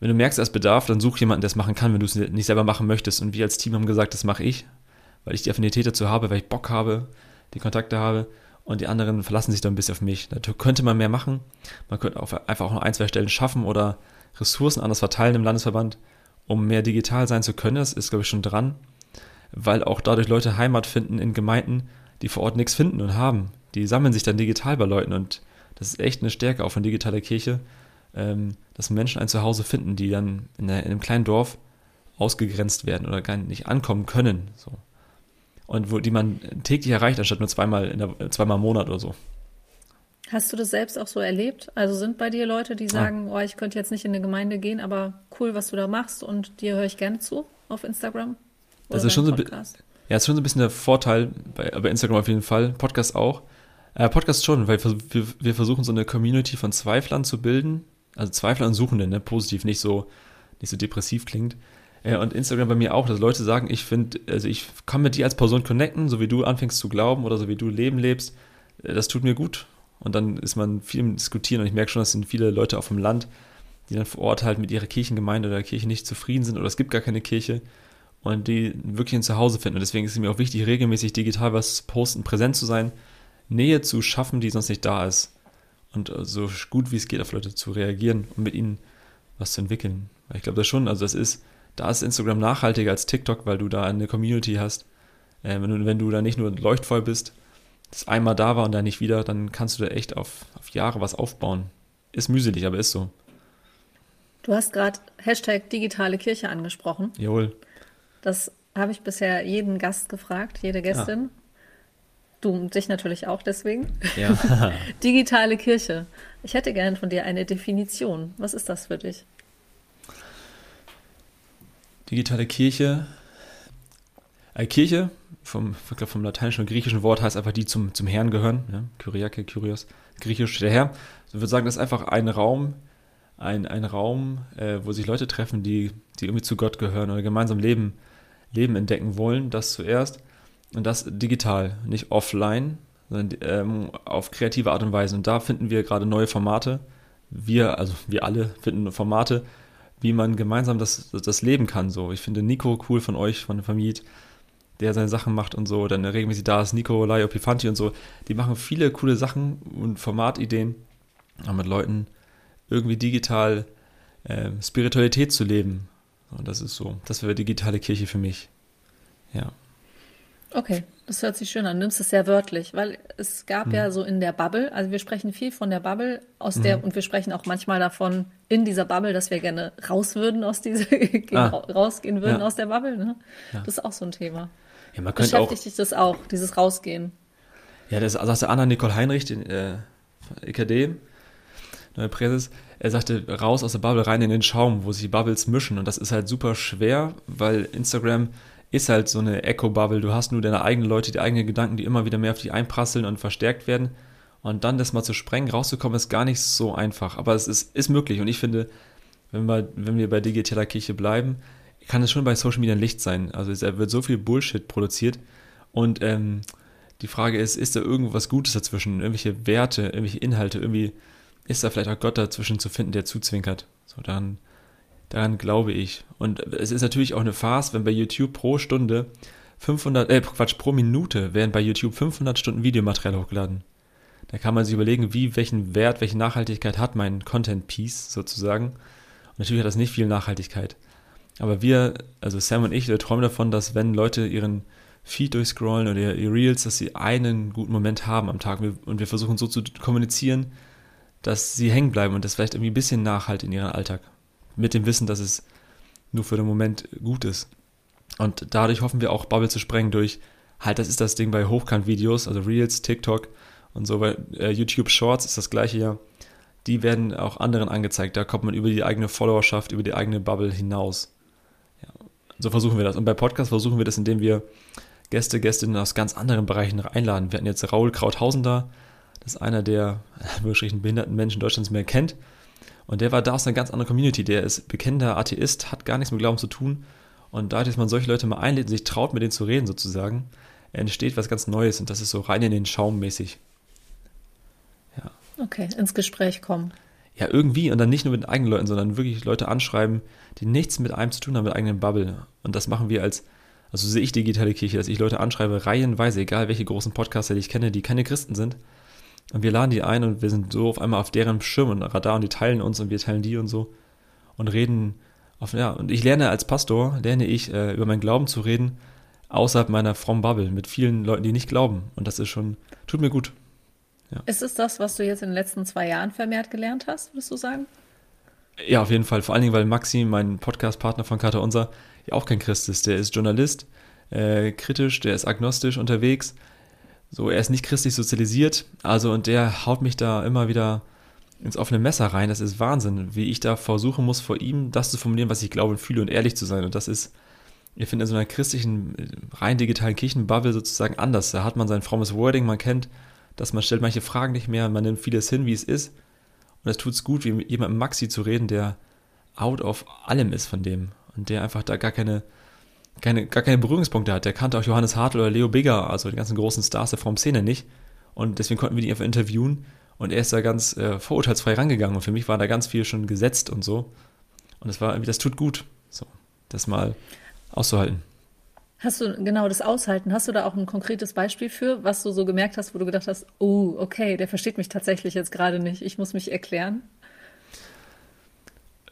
Wenn du merkst, es bedarf, dann such jemanden, der es machen kann, wenn du es nicht selber machen möchtest. Und wir als Team haben gesagt, das mache ich, weil ich die Affinität dazu habe, weil ich Bock habe, die Kontakte habe. Und die anderen verlassen sich dann ein bisschen auf mich. Da könnte man mehr machen. Man könnte auch einfach auch noch ein, zwei Stellen schaffen oder Ressourcen anders verteilen im Landesverband um mehr digital sein zu können. Das ist, glaube ich, schon dran, weil auch dadurch Leute Heimat finden in Gemeinden, die vor Ort nichts finden und haben. Die sammeln sich dann digital bei Leuten und das ist echt eine Stärke auch von digitaler Kirche, ähm, dass Menschen ein Zuhause finden, die dann in, einem kleinen Dorf ausgegrenzt werden oder gar nicht ankommen können. So. Und wo die man täglich erreicht, anstatt nur zweimal, in der, zweimal im Monat oder so. Hast du das selbst auch so erlebt? Also sind bei dir Leute, die sagen, ah. oh, ich könnte jetzt nicht in eine Gemeinde gehen, aber cool, was du da machst und dir höre ich gerne zu auf Instagram? das ist schon so, ja, ist schon so ein bisschen der Vorteil bei, bei Instagram auf jeden Fall, Podcast auch. Äh, Podcast schon, weil wir, wir versuchen so eine Community von Zweiflern zu bilden, also Zweifler und Suchenden, ne? positiv, nicht so, nicht so depressiv klingt. Äh, und Instagram bei mir auch, dass Leute sagen, ich finde, also ich kann mit dir als Person connecten, so wie du anfängst zu glauben oder so wie du Leben lebst. Äh, das tut mir gut und dann ist man viel im Diskutieren und ich merke schon, das sind viele Leute auch vom Land, die dann vor Ort halt mit ihrer Kirchengemeinde oder Kirche nicht zufrieden sind oder es gibt gar keine Kirche und die wirklich ein Zuhause finden. Und deswegen ist es mir auch wichtig, regelmäßig digital was zu posten, präsent zu sein, Nähe zu schaffen, die sonst nicht da ist. Und so gut wie es geht auf Leute zu reagieren und mit ihnen was zu entwickeln. Weil ich glaube das schon, also das ist, da ist Instagram nachhaltiger als TikTok, weil du da eine Community hast. Äh, wenn, du, wenn du da nicht nur leuchtvoll bist, das einmal da war und dann nicht wieder, dann kannst du da echt auf, auf Jahre was aufbauen. Ist mühselig, aber ist so. Du hast gerade Hashtag digitale Kirche angesprochen. Jawohl. Das habe ich bisher jeden Gast gefragt, jede Gästin. Ja. Du dich natürlich auch deswegen. Ja. digitale Kirche. Ich hätte gern von dir eine Definition. Was ist das für dich? Digitale Kirche. Eine Kirche vom, vom lateinischen und griechischen Wort heißt einfach die zum, zum Herrn gehören. Ja? Kyriake, Kyrios, griechisch der Herr. Ich würde sagen, das ist einfach ein Raum, ein, ein Raum, äh, wo sich Leute treffen, die, die irgendwie zu Gott gehören oder gemeinsam Leben, Leben entdecken wollen, das zuerst. Und das digital, nicht offline, sondern ähm, auf kreative Art und Weise. Und da finden wir gerade neue Formate. Wir, also wir alle finden Formate, wie man gemeinsam das, das leben kann. So, ich finde Nico cool von euch, von der Familie der seine Sachen macht und so. Dann regelmäßig da ist Nikolai Opifanti und so. Die machen viele coole Sachen und Formatideen, um mit Leuten irgendwie digital äh, Spiritualität zu leben. Und das ist so. Das wäre digitale Kirche für mich. Ja. Okay, das hört sich schön an. Du nimmst es sehr wörtlich, weil es gab mhm. ja so in der Bubble, also wir sprechen viel von der Bubble, aus mhm. der, und wir sprechen auch manchmal davon in dieser Bubble, dass wir gerne raus würden aus dieser, ah. rausgehen würden ja. aus der Bubble. Ne? Ja. Das ist auch so ein Thema. Ja, man könnte Beschäftigt auch, dich das auch, dieses Rausgehen? Ja, das sagte Anna Nicole Heinrich, den äh, EKD, neue Präses. Er sagte, raus aus der Bubble, rein in den Schaum, wo sich Bubbles mischen. Und das ist halt super schwer, weil Instagram ist halt so eine Echo-Bubble. Du hast nur deine eigenen Leute, die eigenen Gedanken, die immer wieder mehr auf dich einprasseln und verstärkt werden. Und dann das mal zu sprengen, rauszukommen, ist gar nicht so einfach. Aber es ist, ist möglich. Und ich finde, wenn wir, wenn wir bei digitaler Kirche bleiben, kann es schon bei Social Media ein Licht sein. Also es wird so viel Bullshit produziert Und ähm, die Frage ist, ist da irgendwas Gutes dazwischen? Irgendwelche Werte, irgendwelche Inhalte? Irgendwie ist da vielleicht auch Gott dazwischen zu finden, der zuzwinkert? So, dann, daran glaube ich. Und es ist natürlich auch eine Farce, wenn bei YouTube pro Stunde 500, äh, Quatsch, pro Minute werden bei YouTube 500 Stunden Videomaterial hochgeladen. Da kann man sich überlegen, wie, welchen Wert, welche Nachhaltigkeit hat mein Content-Piece sozusagen. Und natürlich hat das nicht viel Nachhaltigkeit. Aber wir, also Sam und ich, wir träumen davon, dass wenn Leute ihren Feed durchscrollen oder ihr Reels, dass sie einen guten Moment haben am Tag und wir versuchen so zu kommunizieren, dass sie hängen bleiben und das vielleicht irgendwie ein bisschen nachhalt in ihren Alltag. Mit dem Wissen, dass es nur für den Moment gut ist. Und dadurch hoffen wir auch Bubble zu sprengen durch, halt, das ist das Ding bei Hochkant-Videos, also Reels, TikTok und so, bei äh, YouTube Shorts ist das gleiche ja. Die werden auch anderen angezeigt. Da kommt man über die eigene Followerschaft, über die eigene Bubble hinaus. So versuchen wir das. Und bei Podcasts versuchen wir das, indem wir Gäste, Gästinnen aus ganz anderen Bereichen einladen. Wir hatten jetzt Raul Krauthausen da. Das ist einer der wirklich behinderten Menschen Deutschlands mehr kennt. Und der war da aus einer ganz anderen Community. Der ist bekennender Atheist, hat gar nichts mit Glauben zu tun und dadurch, dass man solche Leute mal einlädt und sich traut, mit denen zu reden sozusagen, entsteht was ganz Neues und das ist so rein in den Schaum mäßig. Ja. Okay, ins Gespräch kommen. Ja, irgendwie und dann nicht nur mit eigenen Leuten, sondern wirklich Leute anschreiben, die nichts mit einem zu tun haben, mit eigenen Bubble. Und das machen wir als, also sehe ich digitale Kirche, dass ich Leute anschreibe, reihenweise, egal welche großen Podcaster die ich kenne, die keine Christen sind. Und wir laden die ein und wir sind so auf einmal auf deren Schirm und Radar und die teilen uns und wir teilen die und so und reden auf, ja, und ich lerne als Pastor, lerne ich, äh, über meinen Glauben zu reden, außerhalb meiner frommen Bubble, mit vielen Leuten, die nicht glauben. Und das ist schon, tut mir gut. Ja. Ist es das, was du jetzt in den letzten zwei Jahren vermehrt gelernt hast, würdest du sagen? Ja, auf jeden Fall. Vor allen Dingen, weil Maxi, mein Podcast-Partner von Kater Unser, ja auch kein Christ ist. Der ist Journalist, äh, kritisch, der ist agnostisch unterwegs. So, er ist nicht christlich sozialisiert. Also, und der haut mich da immer wieder ins offene Messer rein. Das ist Wahnsinn, wie ich da versuchen muss, vor ihm das zu formulieren, was ich glaube und fühle und ehrlich zu sein. Und das ist, ich finde, in so einer christlichen, rein digitalen Kirchenbubble sozusagen anders. Da hat man sein frommes Wording, man kennt, dass man stellt manche Fragen nicht mehr, man nimmt vieles hin, wie es ist. Und es tut es gut, wie mit jemandem Maxi zu reden, der out of allem ist von dem. Und der einfach da gar keine, keine, gar keine Berührungspunkte hat. Der kannte auch Johannes Hartl oder Leo Bigger, also die ganzen großen Stars der Form-Szene nicht. Und deswegen konnten wir die einfach interviewen und er ist da ganz äh, vorurteilsfrei rangegangen. Und für mich war da ganz viel schon gesetzt und so. Und das war irgendwie, das tut gut, so, das mal auszuhalten. Hast du genau das Aushalten? Hast du da auch ein konkretes Beispiel für, was du so gemerkt hast, wo du gedacht hast, oh, okay, der versteht mich tatsächlich jetzt gerade nicht, ich muss mich erklären?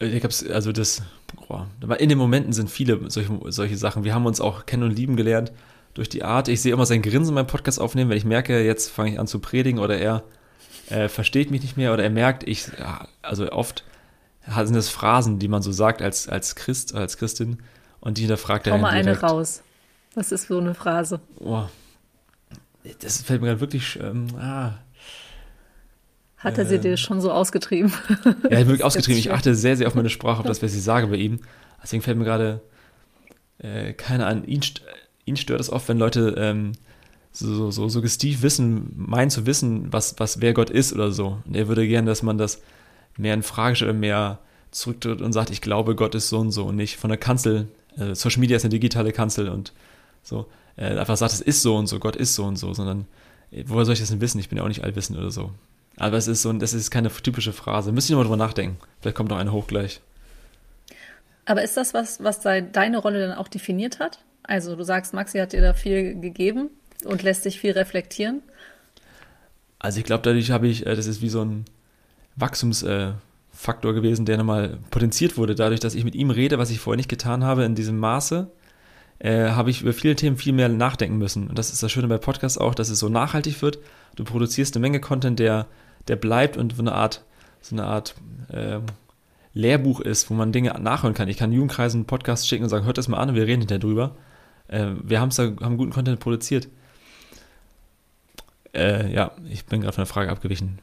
Äh, ich hab's, also das, boah, in den Momenten sind viele solche, solche Sachen. Wir haben uns auch kennen und lieben gelernt durch die Art. Ich sehe immer sein Grinsen beim Podcast aufnehmen, wenn ich merke, jetzt fange ich an zu predigen oder er er versteht mich nicht mehr oder er merkt, ich, also oft sind das Phrasen, die man so sagt als, als Christ, als Christin und die hinterfragt er Hau mal eine raus. Was ist so eine Phrase? Oh, das fällt mir gerade wirklich, ähm, ah, hat er sie dir ähm. schon so ausgetrieben? Ja, wirklich ausgetrieben. Ich achte sehr, sehr auf meine Sprache, auf das, was ich sage bei ihm. Deswegen fällt mir gerade äh, keiner an. Ihn, ihn stört es oft, wenn Leute ähm, so, so suggestiv wissen, meinen zu wissen, was, was wer Gott ist oder so. Und er würde gerne, dass man das mehr in Frage stellt, mehr zurücktritt und sagt, ich glaube, Gott ist so und so und nicht von der Kanzel, äh, Social Media ist eine digitale Kanzel und so, äh, einfach sagt, es ist so und so, Gott ist so und so, sondern äh, woher soll ich das denn wissen? Ich bin ja auch nicht allwissend oder so. Aber es ist so, das ist keine typische Phrase. Müsste ich nochmal drüber nachdenken. Vielleicht kommt noch eine hoch gleich. Aber ist das was, was deine Rolle dann auch definiert hat? Also du sagst, Maxi hat dir da viel gegeben. Und lässt sich viel reflektieren? Also ich glaube, dadurch habe ich, äh, das ist wie so ein Wachstumsfaktor äh, gewesen, der nochmal potenziert wurde. Dadurch, dass ich mit ihm rede, was ich vorher nicht getan habe in diesem Maße, äh, habe ich über viele Themen viel mehr nachdenken müssen. Und das ist das Schöne bei Podcasts auch, dass es so nachhaltig wird. Du produzierst eine Menge Content, der, der bleibt und so eine Art, so eine Art äh, Lehrbuch ist, wo man Dinge nachhören kann. Ich kann Jugendkreisen einen Podcast schicken und sagen, hört das mal an und wir reden hinterher drüber. Äh, wir da, haben guten Content produziert. Äh, ja, ich bin gerade von der Frage abgewichen.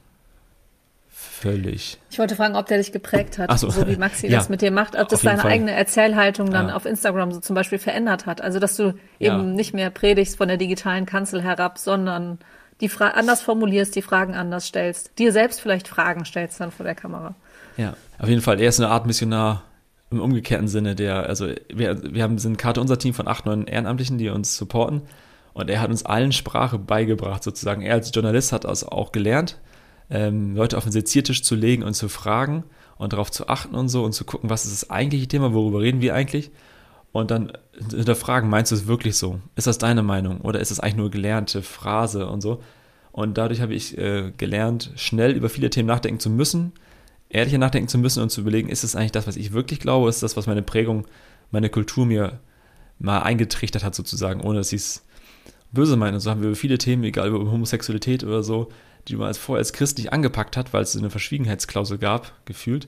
Völlig. Ich wollte fragen, ob der dich geprägt hat, so. so wie Maxi ja, das mit dir macht, ob das deine Fall. eigene Erzählhaltung dann ja. auf Instagram so zum Beispiel verändert hat. Also, dass du ja. eben nicht mehr predigst von der digitalen Kanzel herab, sondern die Fra anders formulierst, die Fragen anders stellst, dir selbst vielleicht Fragen stellst dann vor der Kamera. Ja, auf jeden Fall. Er ist eine Art Missionar im umgekehrten Sinne. Der, also wir, wir haben sind Karte unser Team von acht, neun Ehrenamtlichen, die uns supporten. Und er hat uns allen Sprache beigebracht, sozusagen. Er als Journalist hat das auch gelernt, ähm, Leute auf den Seziertisch zu legen und zu fragen und darauf zu achten und so und zu gucken, was ist das eigentliche Thema, worüber reden wir eigentlich? Und dann hinterfragen, meinst du es wirklich so? Ist das deine Meinung? Oder ist das eigentlich nur gelernte Phrase und so? Und dadurch habe ich äh, gelernt, schnell über viele Themen nachdenken zu müssen, ehrlicher nachdenken zu müssen und zu überlegen, ist es eigentlich das, was ich wirklich glaube? Ist das, was meine Prägung, meine Kultur mir mal eingetrichtert hat, sozusagen, ohne dass ich es böse meine? Und so haben wir über viele Themen, egal über Homosexualität oder so, die man als vorher als christlich angepackt hat, weil es eine Verschwiegenheitsklausel gab, gefühlt,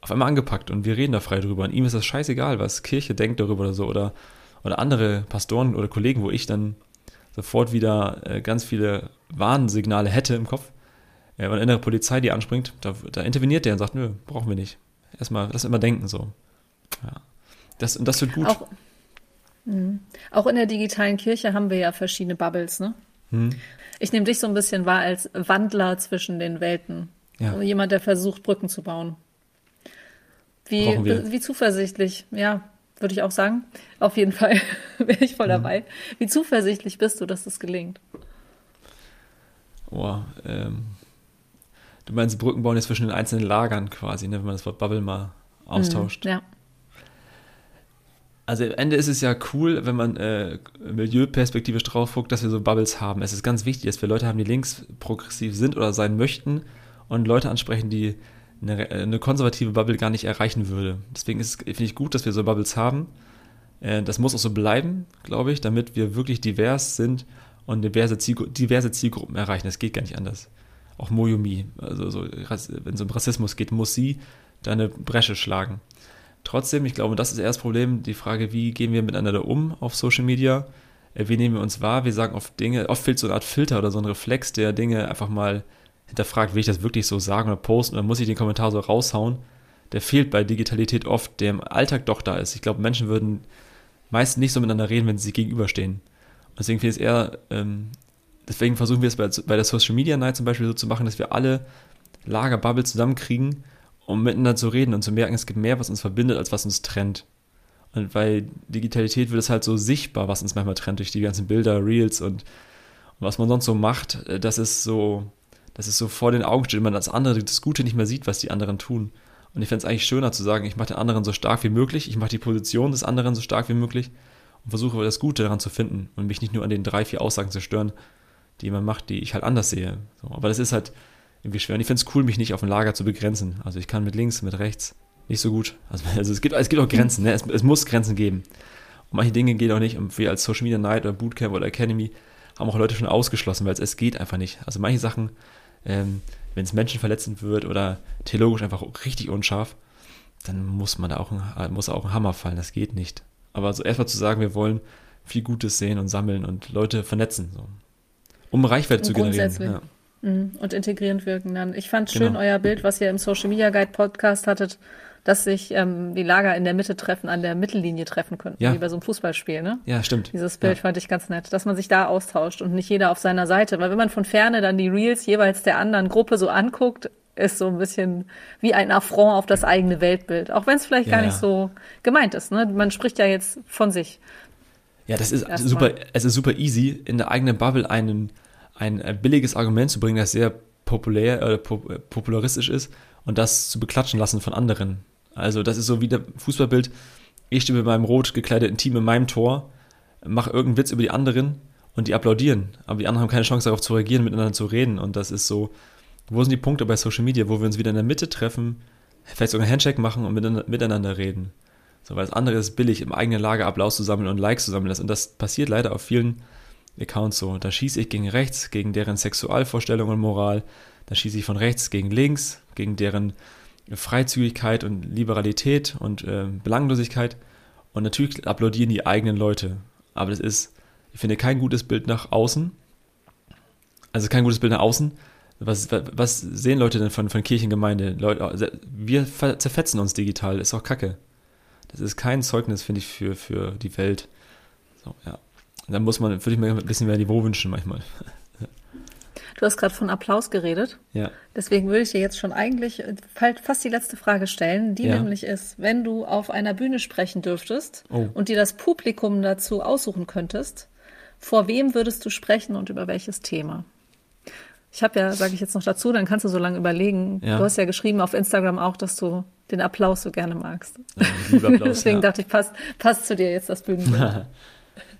auf einmal angepackt und wir reden da frei drüber. Und ihm ist das scheißegal, was Kirche denkt darüber oder so oder, oder andere Pastoren oder Kollegen, wo ich dann sofort wieder äh, ganz viele Warnsignale hätte im Kopf. Äh, wenn eine Polizei die anspringt, da, da interveniert der und sagt, nö, brauchen wir nicht. Erstmal, lass immer denken so. Ja. Das, und das wird gut. Auch, mh. auch in der digitalen Kirche haben wir ja verschiedene Bubbles, ne? Hm. Ich nehme dich so ein bisschen wahr als Wandler zwischen den Welten. Ja. Jemand, der versucht, Brücken zu bauen. Wie, wie zuversichtlich, ja, würde ich auch sagen. Auf jeden Fall wäre ich voll mhm. dabei. Wie zuversichtlich bist du, dass das gelingt? Oh, ähm, du meinst Brücken bauen jetzt zwischen den einzelnen Lagern quasi, ne, wenn man das Wort Bubble mal austauscht. Mhm, ja. Also am Ende ist es ja cool, wenn man äh, milieuperspektivisch drauf guckt, dass wir so Bubbles haben. Es ist ganz wichtig, dass wir Leute haben, die links progressiv sind oder sein möchten und Leute ansprechen, die eine, eine konservative Bubble gar nicht erreichen würde. Deswegen finde ich gut, dass wir so Bubbles haben. Äh, das muss auch so bleiben, glaube ich, damit wir wirklich divers sind und diverse, Zielgru diverse Zielgruppen erreichen. Das geht gar nicht anders. Auch Moyumi, also so, wenn es um Rassismus geht, muss sie da eine Bresche schlagen. Trotzdem, ich glaube, das ist erst das Problem, die Frage, wie gehen wir miteinander um auf Social Media? Äh, wie nehmen wir uns wahr? Wir sagen oft Dinge, oft fehlt so eine Art Filter oder so ein Reflex, der Dinge einfach mal hinterfragt, will ich das wirklich so sagen oder posten oder muss ich den Kommentar so raushauen, der fehlt bei Digitalität oft, der im Alltag doch da ist. Ich glaube, Menschen würden meist nicht so miteinander reden, wenn sie sich gegenüberstehen. Und deswegen finde ich es eher, ähm, deswegen versuchen wir es bei, bei der Social Media Night zum Beispiel so zu machen, dass wir alle Lagerbubble zusammenkriegen, um miteinander zu reden und zu merken, es gibt mehr, was uns verbindet, als was uns trennt. Und bei Digitalität wird es halt so sichtbar, was uns manchmal trennt durch die ganzen Bilder, Reels und, und was man sonst so macht. Äh, das ist so, dass es so vor den Augen steht und man das andere, das Gute nicht mehr sieht, was die anderen tun. Und ich fände es eigentlich schöner zu sagen, ich mache den anderen so stark wie möglich, ich mache die Position des anderen so stark wie möglich und versuche das Gute daran zu finden und mich nicht nur an den drei, vier Aussagen zu stören, die man macht, die ich halt anders sehe. So, aber das ist halt irgendwie schwer. Und ich finde es cool, mich nicht auf ein Lager zu begrenzen. Also ich kann mit links, mit rechts nicht so gut. Also, also es, gibt, es gibt auch Grenzen, ne? es, es muss Grenzen geben. Und manche Dinge gehen auch nicht. Und wir als Social Media Night oder Bootcamp oder Academy haben auch Leute schon ausgeschlossen, weil es, es geht einfach nicht. Also manche Sachen ähm, wenn es menschenverletzend wird oder theologisch einfach richtig unscharf, dann muss man da auch ein, muss auch ein Hammer fallen. Das geht nicht. Aber so erstmal zu sagen, wir wollen viel Gutes sehen und sammeln und Leute vernetzen, so. um Reichweite zu generieren. Ja. Mhm. Und integrierend wirken dann. Ich fand genau. schön euer Bild, was ihr im Social Media Guide Podcast hattet, dass sich ähm, die Lager in der Mitte treffen, an der Mittellinie treffen könnten, ja. wie bei so einem Fußballspiel, ne? Ja, stimmt. Dieses Bild ja. fand ich ganz nett, dass man sich da austauscht und nicht jeder auf seiner Seite. Weil wenn man von Ferne dann die Reels jeweils der anderen Gruppe so anguckt, ist so ein bisschen wie ein Affront auf das eigene Weltbild. Auch wenn es vielleicht ja, gar nicht so gemeint ist, ne? Man spricht ja jetzt von sich. Ja, das ist Erstmal. super, es ist super easy, in der eigenen Bubble einen, ein billiges Argument zu bringen, das sehr populär, äh, popularistisch ist und das zu beklatschen lassen von anderen. Also das ist so wie der Fußballbild. Ich stehe mit meinem rot gekleideten Team in meinem Tor, mache irgendeinen Witz über die anderen und die applaudieren. Aber die anderen haben keine Chance darauf zu reagieren, miteinander zu reden. Und das ist so, wo sind die Punkte bei Social Media, wo wir uns wieder in der Mitte treffen, vielleicht sogar einen Handshake machen und miteinander reden. So, weil das andere ist billig, im eigenen Lager Applaus zu sammeln und Likes zu sammeln. Und das passiert leider auf vielen Accounts so. Da schieße ich gegen rechts, gegen deren Sexualvorstellung und Moral. Da schieße ich von rechts gegen links, gegen deren Freizügigkeit und Liberalität und äh, Belanglosigkeit. Und natürlich applaudieren die eigenen Leute. Aber das ist, ich finde, kein gutes Bild nach außen. Also kein gutes Bild nach außen. Was, was sehen Leute denn von, von Kirchengemeinde? Leute, wir zerfetzen uns digital, ist auch kacke. Das ist kein Zeugnis, finde ich, für, für die Welt. So, ja. Da muss man, würde ich mir ein bisschen mehr Niveau wünschen manchmal. Du hast gerade von Applaus geredet. Ja. Deswegen würde ich dir jetzt schon eigentlich fast die letzte Frage stellen, die ja. nämlich ist, wenn du auf einer Bühne sprechen dürftest oh. und dir das Publikum dazu aussuchen könntest, Vor wem würdest du sprechen und über welches Thema? Ich habe ja, sage ich jetzt noch dazu, dann kannst du so lange überlegen. Ja. Du hast ja geschrieben auf Instagram auch, dass du den Applaus so gerne magst. Ja, Applaus, Deswegen dachte ich, passt, passt zu dir jetzt das Bühnenbild.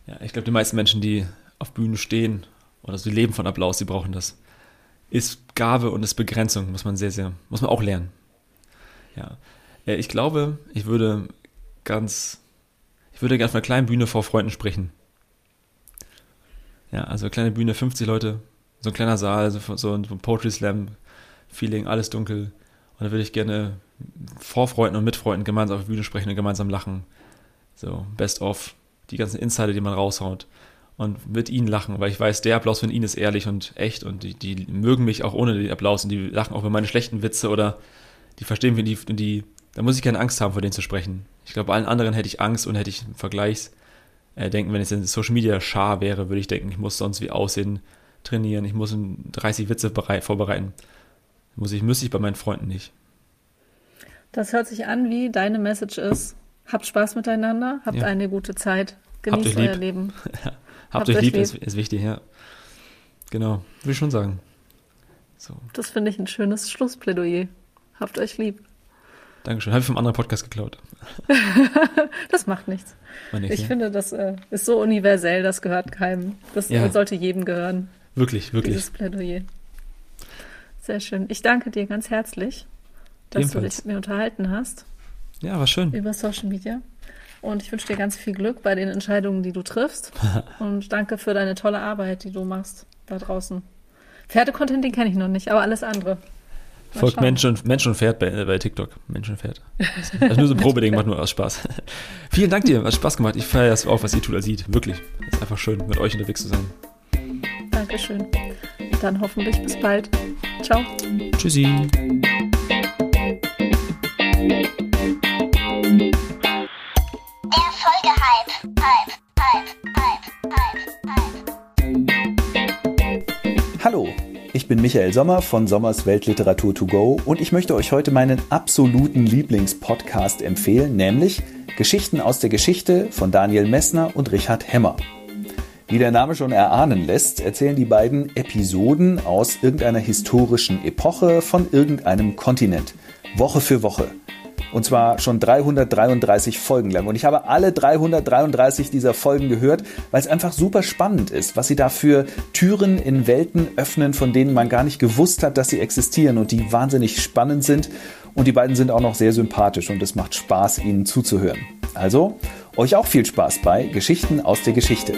ja, ich glaube, die meisten Menschen, die auf Bühnen stehen oder so, die leben von Applaus, die brauchen das. Ist Gabe und ist Begrenzung, muss man sehr, sehr, muss man auch lernen. Ja. Äh, ich glaube, ich würde ganz, ich würde gerne auf einer kleinen Bühne vor Freunden sprechen. Ja, also eine kleine Bühne, 50 Leute, so ein kleiner Saal, so, so ein Poetry Slam Feeling, alles dunkel. Und da würde ich gerne vor Freunden und mit Freunden gemeinsam auf der Bühne sprechen und gemeinsam lachen. So, best of, die ganzen Insider, die man raushaut. Und mit ihnen lachen, weil ich weiß, der Applaus von ihnen ist ehrlich und echt und die, die mögen mich auch ohne den Applaus und die lachen auch über meine schlechten Witze oder die verstehen, wie die, die, da muss ich keine Angst haben, vor denen zu sprechen. Ich glaube, allen anderen hätte ich Angst und hätte ich Vergleichs, äh, denken, wenn es in Social Media Schar wäre, würde ich denken, ich muss sonst wie aussehen, trainieren, ich muss 30 Witze bereit, vorbereiten. Muss ich, müsste ich bei meinen Freunden nicht. Das hört sich an, wie deine Message ist. Habt Spaß miteinander, habt ja. eine gute Zeit, genießt euer Leben. habt, habt, euch lieb, lieb. Ist, ist, wichtig, ja. Genau, will ich schon sagen. So. Das finde ich ein schönes Schlussplädoyer. Habt euch lieb. Dankeschön. Habe ich vom anderen Podcast geklaut. das macht nichts. Nicht, ich ja. finde, das äh, ist so universell, das gehört keinem. Das ja. sollte jedem gehören. Wirklich, wirklich. Dieses Plädoyer. Sehr schön. Ich danke dir ganz herzlich, dass Ebenfalls. du dich mit mir unterhalten hast. Ja, war schön. Über Social Media. Und ich wünsche dir ganz viel Glück bei den Entscheidungen, die du triffst. und danke für deine tolle Arbeit, die du machst da draußen. Pferdecontent, den kenne ich noch nicht, aber alles andere. Folgt Mensch und, Mensch und Pferd bei, bei TikTok. Mensch und Pferd. Das ist nur so ein Probeding, macht nur aus Spaß. Vielen Dank dir, hat Spaß gemacht. Ich feiere das auch, was ihr tut, als sieht. Wirklich. Es ist einfach schön, mit euch unterwegs zu sein. Dankeschön. Dann hoffentlich bis bald. Ciao. Tschüssi. Bin Michael Sommer von Sommers Weltliteratur to go und ich möchte euch heute meinen absoluten Lieblingspodcast empfehlen, nämlich Geschichten aus der Geschichte von Daniel Messner und Richard Hemmer. Wie der Name schon erahnen lässt, erzählen die beiden Episoden aus irgendeiner historischen Epoche von irgendeinem Kontinent. Woche für Woche. Und zwar schon 333 Folgen lang. Und ich habe alle 333 dieser Folgen gehört, weil es einfach super spannend ist, was sie da für Türen in Welten öffnen, von denen man gar nicht gewusst hat, dass sie existieren und die wahnsinnig spannend sind. Und die beiden sind auch noch sehr sympathisch und es macht Spaß, ihnen zuzuhören. Also, euch auch viel Spaß bei Geschichten aus der Geschichte.